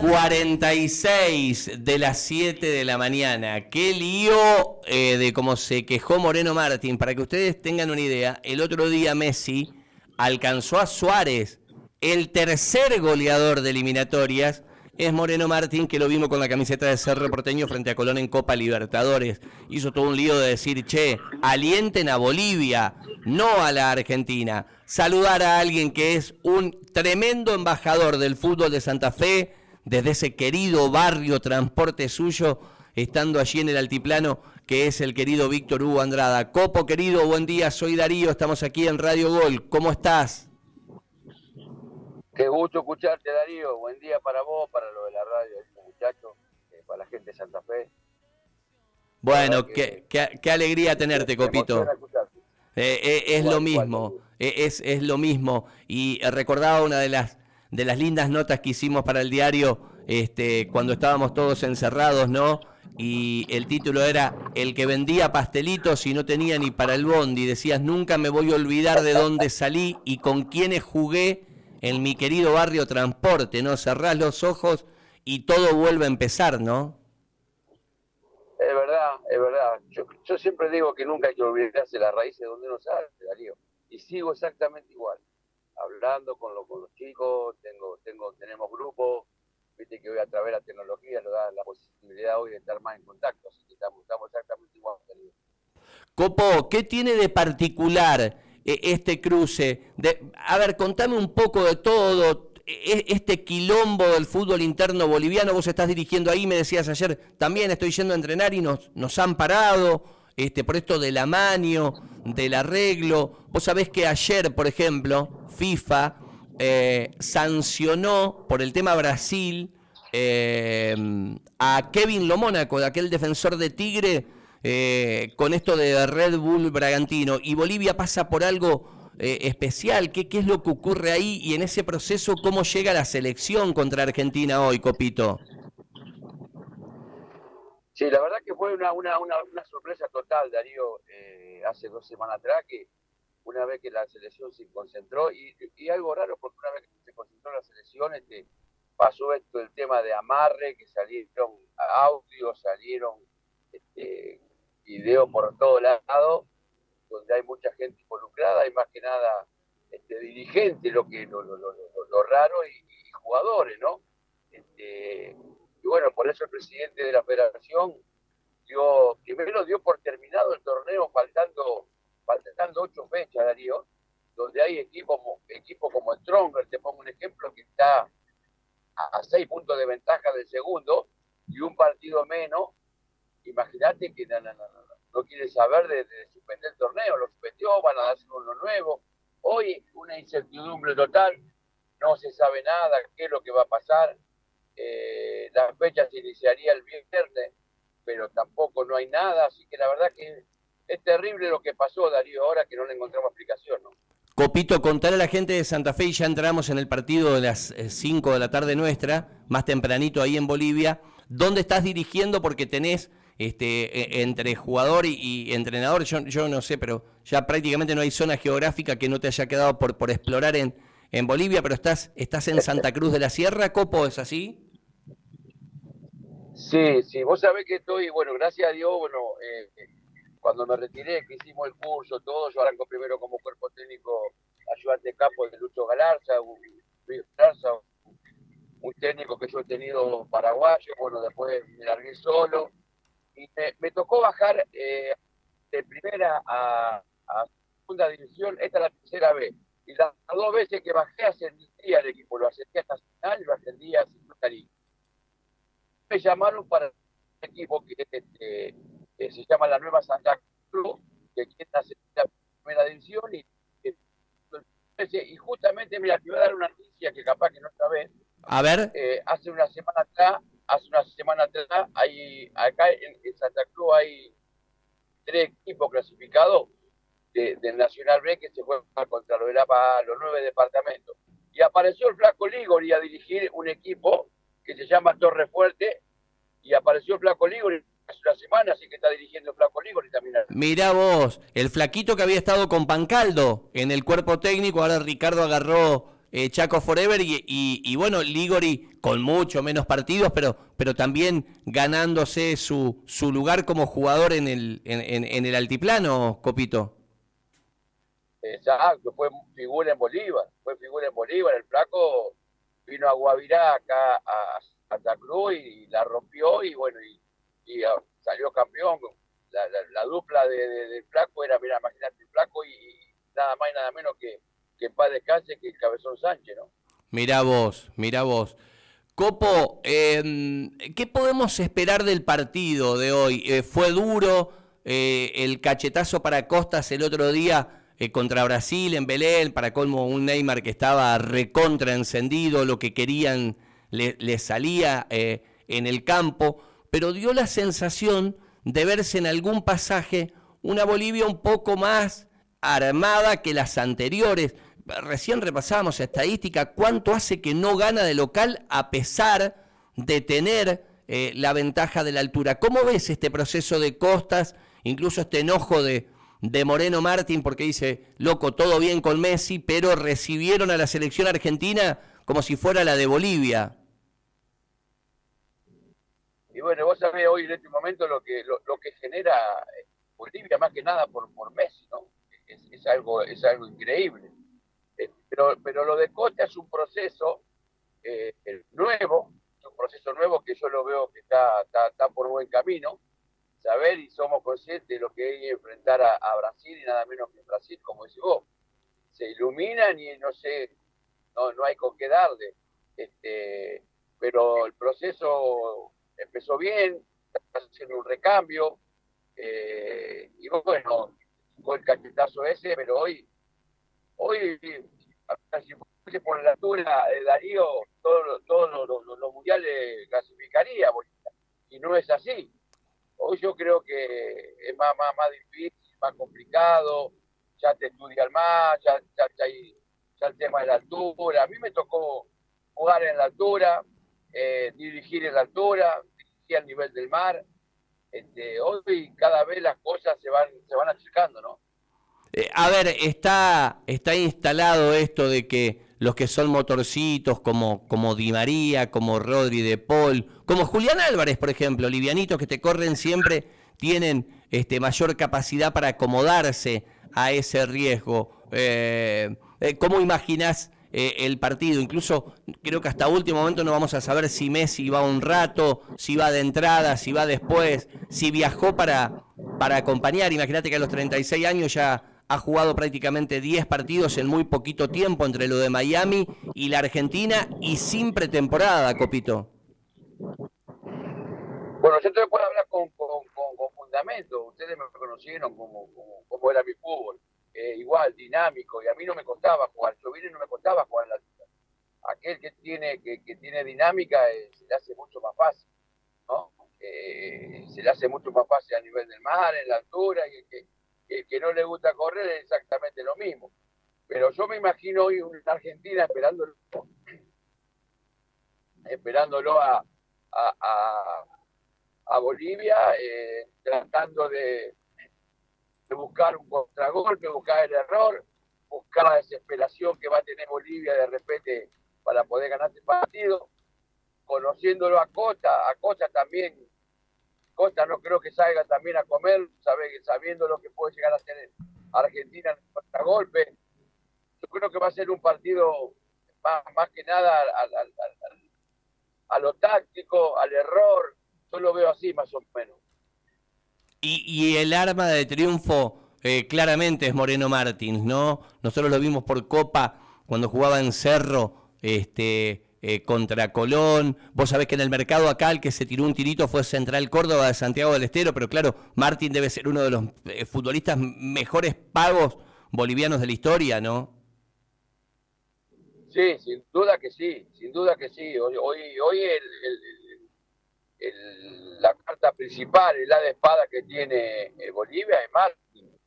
46 de las 7 de la mañana. Qué lío eh, de cómo se quejó Moreno Martín. Para que ustedes tengan una idea, el otro día Messi alcanzó a Suárez, el tercer goleador de eliminatorias. Es Moreno Martín, que lo vimos con la camiseta de Cerro Porteño frente a Colón en Copa Libertadores. Hizo todo un lío de decir, che, alienten a Bolivia, no a la Argentina. Saludar a alguien que es un tremendo embajador del fútbol de Santa Fe, desde ese querido barrio transporte suyo, estando allí en el altiplano, que es el querido Víctor Hugo Andrada. Copo, querido, buen día, soy Darío, estamos aquí en Radio Gol. ¿Cómo estás? Qué gusto escucharte, Darío. Buen día para vos, para lo de la radio, muchachos, eh, para la gente de Santa Fe. Bueno, qué, qué, alegría tenerte, Copito. Eh, eh, es lo mismo, es, es lo mismo. Y recordaba una de las de las lindas notas que hicimos para el diario este, cuando estábamos todos encerrados, ¿no? Y el título era El que vendía pastelitos y no tenía ni para el bondi. Decías, nunca me voy a olvidar de dónde salí y con quiénes jugué en mi querido barrio Transporte, ¿no? Cerrás los ojos y todo vuelve a empezar, ¿no? Es verdad, es verdad. Yo, siempre digo que nunca hay que olvidarse las raíces de donde uno sale, Darío. Y sigo exactamente igual hablando con, con los chicos, tengo, tengo, tenemos grupos, viste que hoy a través de la tecnología nos da la posibilidad hoy de estar más en contacto, así que estamos, exactamente igual. Copo, ¿qué tiene de particular eh, este cruce? De, a ver, contame un poco de todo, e, este quilombo del fútbol interno boliviano, vos estás dirigiendo ahí, me decías ayer, también estoy yendo a entrenar y nos, nos han parado, este, por esto del amaño, del arreglo. Vos sabés que ayer, por ejemplo, FIFA eh, sancionó por el tema Brasil eh, a Kevin Lomónaco, de aquel defensor de Tigre, eh, con esto de Red Bull Bragantino. Y Bolivia pasa por algo especial. ¿Qué, ¿Qué es lo que ocurre ahí? Y en ese proceso, ¿cómo llega la selección contra Argentina hoy, Copito? Sí, la verdad que fue una, una, una, sorpresa total, Darío, eh, hace dos semanas atrás, que una vez que la selección se concentró, y, algo raro, porque una vez que se concentró la selección, este, pasó esto el tema de amarre, que salieron audios, salieron este, videos por todos lados, donde hay mucha gente involucrada, y más que nada este, dirigentes, lo que lo, lo, lo, raro, y, jugadores, ¿no? Este, y bueno, por eso el presidente de la federación dio, primero dio por terminado el torneo faltando, faltando ocho fechas, Darío, donde hay equipos equipo como Stronger, te pongo un ejemplo, que está a, seis puntos de ventaja del segundo y un partido menos. Imagínate que no, quiere saber de, suspender el torneo, lo suspendió, van a darse uno nuevo. Hoy una incertidumbre total, no se sabe nada, qué es lo que va a pasar. Eh, la fecha se iniciaría el viernes, pero tampoco no hay nada, así que la verdad que es terrible lo que pasó, Darío, ahora que no le encontramos explicación, ¿no? Copito, contar a la gente de Santa Fe y ya entramos en el partido de las 5 eh, de la tarde nuestra, más tempranito ahí en Bolivia. ¿Dónde estás dirigiendo? Porque tenés este, e, entre jugador y, entrenador, yo, yo, no sé, pero ya prácticamente no hay zona geográfica que no te haya quedado por, por explorar en, en Bolivia, pero estás, estás en Santa Cruz de la Sierra, Copo, ¿es así? Sí, sí, vos sabés que estoy, bueno, gracias a Dios, bueno, eh, cuando me retiré, que hicimos el curso, todo, yo arranco primero como cuerpo técnico ayudante de campo de Lucho Galarza, un, un técnico que yo he tenido paraguayo, bueno, después me largué solo, y me, tocó bajar eh, de primera a, segunda división, esta es la tercera vez, y las dos veces que bajé ascendía el equipo, lo ascendía hasta final y lo ascendía cariño me llamaron para un equipo que este, se llama la Nueva Santa Cruz, que quiere hacer la primera división y, y justamente, mira, te voy a dar una noticia que capaz que no sabes. A ver. Eh, hace una semana atrás, hace una semana atrás, hay, acá en, Santa Cruz hay tres equipos clasificados del Nacional B que se juegan contra los, de los nueve departamentos. Y apareció el Flaco Ligori a dirigir un equipo que se llama Torre Fuerte, y apareció el Flaco Ligori hace una semana, así que está dirigiendo el Flaco Ligori también. Mirá vos, el flaquito que había estado con Pancaldo en el cuerpo técnico, ahora Ricardo agarró eh, Chaco Forever y, bueno, Ligori con mucho menos partidos, pero, pero también ganándose su, su lugar como jugador en el, en, el altiplano, Copito. Exacto, fue figura en Bolívar, fue figura en Bolívar, el flaco vino a Guavirá acá a Santa Cruz y, la rompió y bueno, y, ah, salió campeón. La, dupla de, del flaco era, mira, imagínate, el flaco y, nada más y nada menos que, que paz descanse que el Cabezón Sánchez, ¿no? Mira vos, mira vos. Copo, em, ¿qué podemos esperar del partido de hoy? Eh, fue duro eh, el cachetazo para Costas el otro día eh, contra Brasil en Belén, para colmo un Neymar que estaba recontra encendido, lo que querían le, salía en el campo, pero dio la sensación de verse en algún pasaje una Bolivia un poco más armada que las anteriores. Recién repasamos estadística, cuánto hace que no gana de local a pesar de tener eh, la ventaja de la altura. ¿Cómo ves este proceso de Costas, incluso este enojo de, de Moreno Martín, porque dice, loco, todo bien con Messi, pero recibieron a la selección argentina como si fuera la de Bolivia? Y bueno, vos sabés hoy en este momento lo que, lo, que genera eh, Bolivia más que nada por, por Messi, ¿no? Es, algo, es algo increíble. Eh, pero, pero lo de Costa es un proceso eh, nuevo, un proceso nuevo que yo lo veo que está, está, por buen camino. Saber y somos conscientes de lo que es enfrentar a, Brasil y nada menos que Brasil, como decís vos. Se iluminan y no sé, no, no hay con qué darle. Este, pero el proceso empezó bien, está haciendo un recambio, eh, y bueno, con el cachetazo ese, pero hoy, hoy, si por la altura de Darío, todos todo los mundiales clasificaría, y no es así. Hoy yo creo que es más, más, más difícil, más complicado, ya te estudian más, ya, ya, ya, el tema de la altura. A mí me tocó jugar en la altura, eh, dirigir en la altura, dirigir al nivel del mar. Este, hoy cada vez las cosas se van, se van acercando, ¿no? Eh, a ver, está, está instalado esto de que los que son motorcitos como, como Di María, como Rodri de Paul, como Julián Álvarez, por ejemplo, livianitos que te corren siempre, tienen este, mayor capacidad para acomodarse a ese riesgo. Eh, ¿Cómo imaginás eh, el partido. Incluso creo que hasta último momento no vamos a saber si Messi va un rato, si va de entrada, si va después, si viajó para, para acompañar. Imagínate que a los 36 años ya ha jugado prácticamente 10 partidos en muy poquito tiempo entre lo de Miami y la Argentina y sin pretemporada, Copito. Bueno, yo te puedo hablar con, con, fundamento. Ustedes me conocieron como, era mi fútbol eh, igual, dinámico, y a mí no me costaba jugar, yo vine y no me costaba jugar en la altura. Aquel que tiene, que, tiene dinámica eh, se le hace mucho más fácil, ¿no? Eh, se le hace mucho más fácil a nivel del mar, en la altura, y el que, no le gusta correr es exactamente lo mismo. Pero yo me imagino hoy una Argentina esperándolo, esperándolo a, a, Bolivia, tratando de, de buscar un contragolpe, buscar el error, buscar la desesperación que va a tener Bolivia de repente para poder ganar este partido, conociéndolo a Costa, a Costa también, Costa no creo que salga también a comer, sabiendo lo que puede llegar a hacer Argentina en el contragolpe, yo creo que va a ser un partido más, que nada a lo táctico, al error, yo lo veo así más o menos. Y, el arma de triunfo eh, claramente es Moreno Martins, ¿no? Nosotros lo vimos por Copa cuando jugaba en Cerro este, eh, contra Colón. Vos sabés que en el mercado acá el que se tiró un tirito fue Central Córdoba de Santiago del Estero, pero claro, Martín debe ser uno de los eh, futbolistas mejores pagos bolivianos de la historia, ¿no? Sí, sin duda que sí, sin duda que sí. Hoy, hoy, el la carta principal, el la de espada que tiene eh, Bolivia es Martín.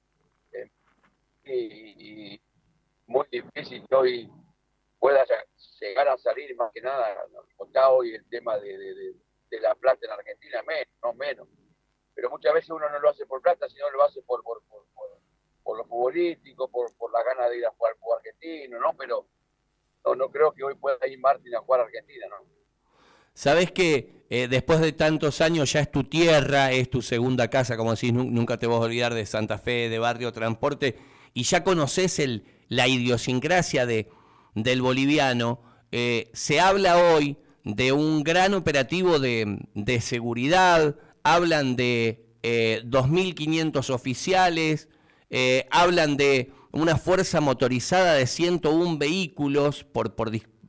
Eh, y, muy difícil que hoy pueda a salir más que nada, está hoy el tema de, la plata en Argentina, menos, no menos. Pero muchas veces uno no lo hace por plata, sino lo hace por, por, por, lo futbolístico, por, por la ganas de ir a jugar al fútbol argentino, ¿no? Pero no, no creo que hoy pueda ir Martín a jugar a Argentina, ¿no? Sabes que eh, después de tantos años ya es tu tierra, es tu segunda casa, como decís, nunca te vas a olvidar de Santa Fe, de Barrio Transporte, y ya conoces la idiosincrasia de, del boliviano. Eh, se habla hoy de un gran operativo de, seguridad, hablan de eh, 2.500 oficiales, eh, hablan de una fuerza motorizada de 101 vehículos por,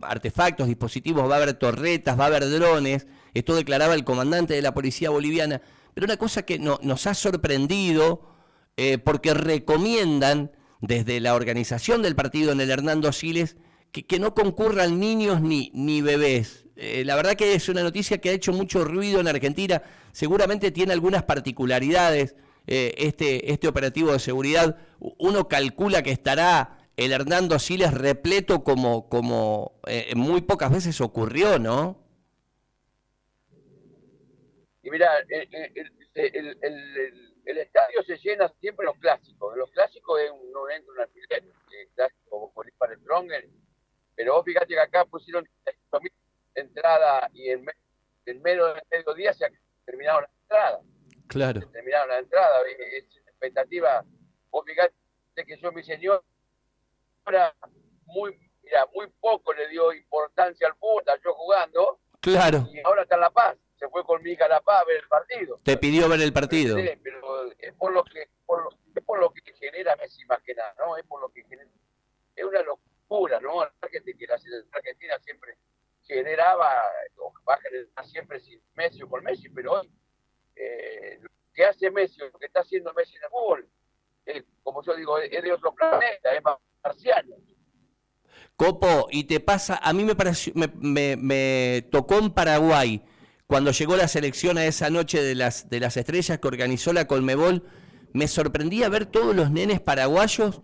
artefactos, dispositivos, va a haber torretas, va a haber drones, esto declaraba el comandante de la policía boliviana, pero una cosa que no, nos ha sorprendido, eh, porque recomiendan desde la organización del partido en el Hernando Siles que, no concurran niños ni, ni bebés. Eh, la verdad que es una noticia que ha hecho mucho ruido en Argentina, seguramente tiene algunas particularidades eh, este, este operativo de seguridad. Uno calcula que estará el Hernando Siles repleto como, como eh, muy pocas veces ocurrió, ¿no? Y mira, el, el, estadio se llena siempre los clásicos. los clásicos es un, entra un alfiler, clásico como para el. Pero vos fíjate que acá pusieron entrada y en, en menos de mediodía se terminaron las entradas. Claro. Se terminaron las entradas. Es expectativa. Vos fíjate que yo, mi señor, ahora muy, mira, muy poco le dio importancia al fútbol, yo jugando. Claro. Y ahora está en La Paz. Se fue con mi hija a La Paz a ver el partido. Te pidió ver el partido. Sí, pero es por lo que, por lo, es por lo que genera Messi más que nada, ¿no? Es por lo que genera. Es una locura, ¿no? La Argentina, la Argentina siempre generaba, o va a generar siempre sin Messi o con Messi, pero hoy eh, lo que hace Messi, lo que está haciendo Messi en el fútbol, como yo digo, es de otro planeta, es marciano. Copo, y te pasa, a mí me, pareció, me, tocó en Paraguay, cuando llegó la selección a esa noche de las, de las estrellas que organizó la Colmebol, me sorprendía ver todos los nenes paraguayos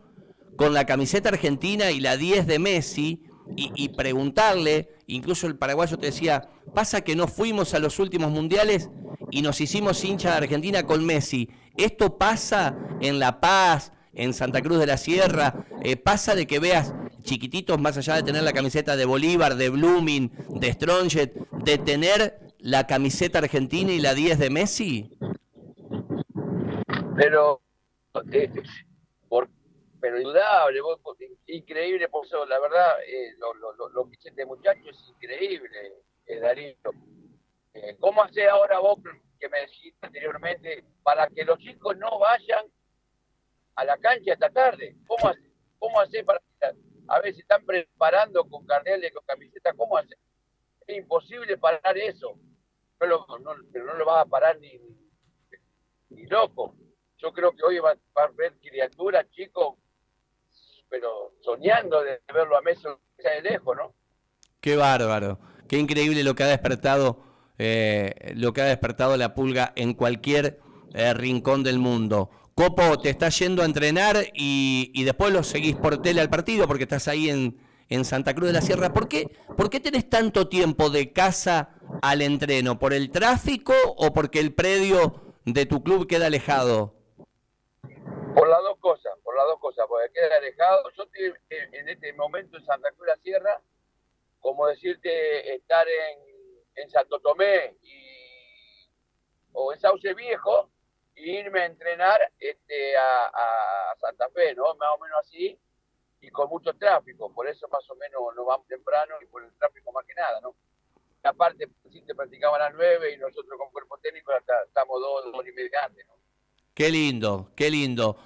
con la camiseta argentina y la 10 de Messi y, y, preguntarle, incluso el paraguayo te decía, pasa que no fuimos a los últimos mundiales y nos hicimos hincha de Argentina con Messi. Esto pasa en La Paz, en Santa Cruz de la Sierra, eh, pasa de que veas chiquititos, más allá de tener la camiseta de Bolívar, de Blooming, de Stronget, de tener la camiseta argentina y la 10 de Messi? Pero, eh, por, pero indudable, increíble, por eso, la verdad, eh, lo, lo, lo, que este muchacho es increíble, eh, Darío. Eh, ¿Cómo hace ahora vos, que me dijiste anteriormente, para que los chicos no vayan a la cancha esta tarde? ¿Cómo hace, cómo hace para a veces están preparando con carteles, con camisetas? ¿Cómo hace? Es imposible parar eso. No no, pero no lo vas a parar ni, ni, loco. Yo creo que hoy va, a ver criaturas, chicos, pero soñando de verlo a Messi de lejos, ¿no? Qué bárbaro, qué increíble lo que ha despertado eh, lo que ha despertado la pulga en cualquier eh, rincón del mundo. Copo, te estás yendo a entrenar y, después lo seguís por tele al partido porque estás ahí en, en Santa Cruz de la Sierra. ¿Por qué, ¿Por qué tenés tanto tiempo de casa al entreno? ¿Por el tráfico o porque el predio de tu club queda alejado? Por las dos cosas, por las dos cosas, porque queda alejado. Yo estoy en este momento en Santa Cruz de la Sierra, como decirte, estar en en Santo Tomé y, o en Sauce Viejo y irme a entrenar este, a, Santa Fe, ¿no? Más o menos así y con mucho tráfico, por eso más o menos nos vamos temprano y por el tráfico más que nada, ¿no? aparte, si te practicamos a las nueve y nosotros con cuerpo técnico estamos dos, dos y media antes, ¿no? Qué lindo, qué lindo.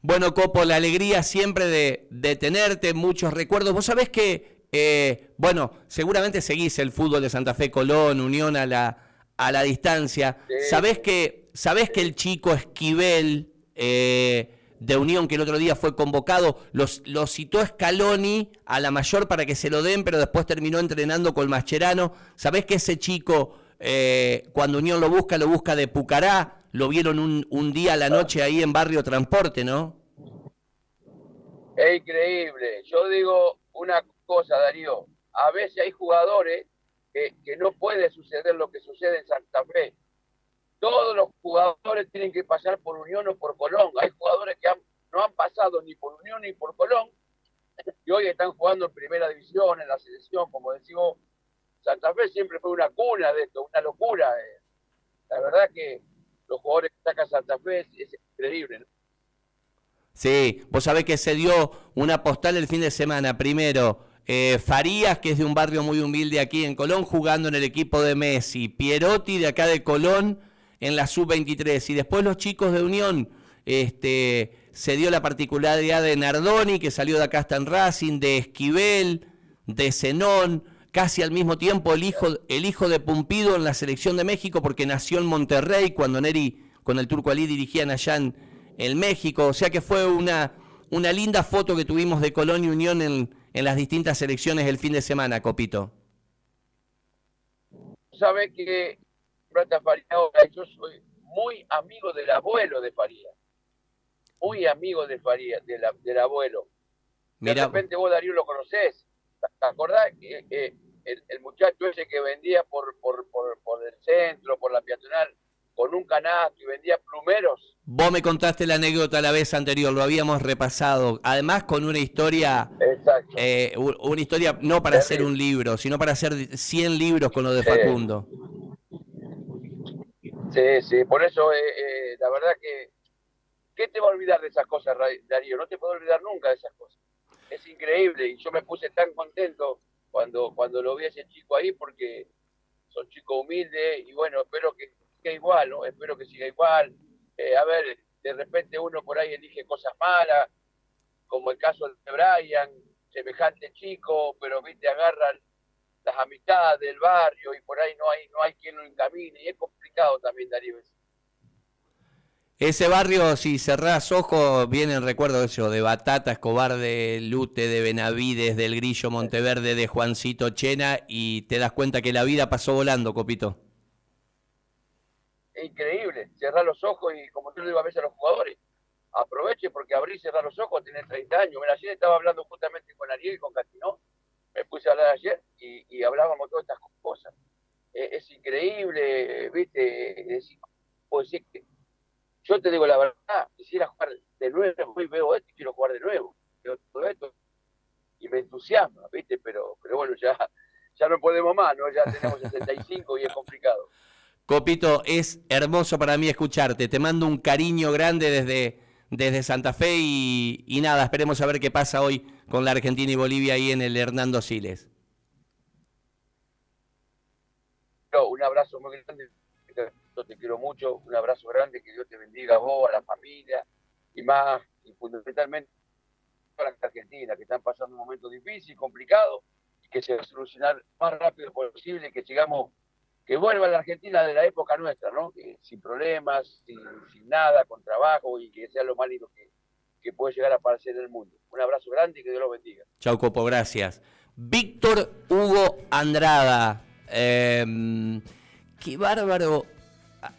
Bueno, Copo, la alegría siempre de, de tenerte, muchos recuerdos. Vos sabés que eh, bueno, seguramente seguís el fútbol de Santa Fe, Colón, Unión a la, a la distancia. ¿Sabés, que, ¿Sabés que el chico Esquivel eh, de Unión, que el otro día fue convocado, los, lo citó Scaloni a la mayor para que se lo den, pero después terminó entrenando con Mascherano? ¿Sabés que ese chico, eh, cuando Unión lo busca, lo busca de Pucará? Lo vieron un, un día a la noche ahí en Barrio Transporte, ¿no? Es increíble. Yo digo una cosa, Darío. A veces hay jugadores que, no puede suceder lo que sucede en Santa Fe. Todos los jugadores tienen que pasar por Unión o por Colón. Hay jugadores que no han pasado ni por Unión ni por Colón y hoy están jugando en primera división, en la selección, como decimos, Santa Fe siempre fue una cuna de esto, una locura. Eh. La verdad que los jugadores que saca Santa Fe es, increíble. Sí, vos sabés que se dio una postal el fin de semana. Primero, eh, Farías, que es de un barrio muy humilde aquí en Colón, jugando en el equipo de Messi. Pierotti, de acá de Colón, en la sub-23. Y después los chicos de Unión, este, se dio la particularidad de Nardoni, que salió de acá hasta en Racing, de Esquivel, de Zenón, casi al mismo tiempo el hijo, el hijo de Pumpido en la selección de México, porque nació en Monterrey cuando Neri con el Turco Ali dirigían allá en, México. O sea que fue una, una linda foto que tuvimos de Colón y Unión en, en las distintas selecciones el fin de semana, Copito. Sabe que yo soy muy amigo del abuelo de Faría. Muy amigo de Faría, del abuelo. De repente vos, Darío, lo conocés. ¿Te acordás que el, muchacho ese que vendía por, por, por, por el centro, por la peatonal, con un canasto y vendía plumeros. Vos me contaste la anécdota la vez anterior, lo habíamos repasado. Además con una historia, eh, una historia no para hacer un libro, sino para hacer 100 libros con lo de Facundo. Sí, sí, por eso eh, eh, la verdad que, ¿qué te va a olvidar de esas cosas, Darío? No te puedo olvidar nunca de esas cosas. Es increíble y yo me puse tan contento cuando, cuando lo vi a ese chico ahí porque son chicos humildes y bueno, espero que siga igual, ¿no? Espero que siga igual. Eh, a ver, de repente uno por ahí elige cosas malas, como el caso de Brian, semejante chico, pero viste, agarran las amistades del barrio y por ahí no hay no hay quien lo encamine y es complicado también Darío ese barrio, si cerrás ojos, vienen recuerdos eso, de Batata, Escobar, de Lute, de Benavides, del Grillo Monteverde, de Juancito Chena, y te das cuenta que la vida pasó volando, Copito. Es increíble, cerrar los ojos y como yo le digo a veces a los jugadores, aproveche porque abrir y cerrar los ojos, tiene 30 años. Mira, ayer estaba hablando justamente con Ariel y con Castinó, me puse a hablar ayer y, hablábamos todas estas cosas. es increíble, viste, es, puedo decir que yo te digo la verdad, quisiera jugar de nuevo, hoy veo esto y quiero jugar de nuevo. Veo todo esto y me entusiasma, ¿viste? Pero, pero bueno, ya, ya no podemos más, ¿no? Ya tenemos 65 y es complicado. Copito, es hermoso para mí escucharte. Te mando un cariño grande desde, desde Santa Fe y, y nada, esperemos a ver qué pasa hoy con la Argentina y Bolivia ahí en el Hernando Siles. Un abrazo muy grande yo te quiero mucho, un abrazo grande, que Dios te bendiga a vos, a la familia y más, y fundamentalmente a la Argentina, que están pasando un momento difícil, complicado, que se va a más rápido posible, que sigamos, que vuelva la Argentina de la época nuestra, ¿no? sin problemas, sin, nada, con trabajo y que sea lo más lindo que, que puede llegar a aparecer en el mundo. Un abrazo grande y que Dios lo bendiga. Chau, Copo, gracias. Víctor Hugo Andrada. Em, qué bárbaro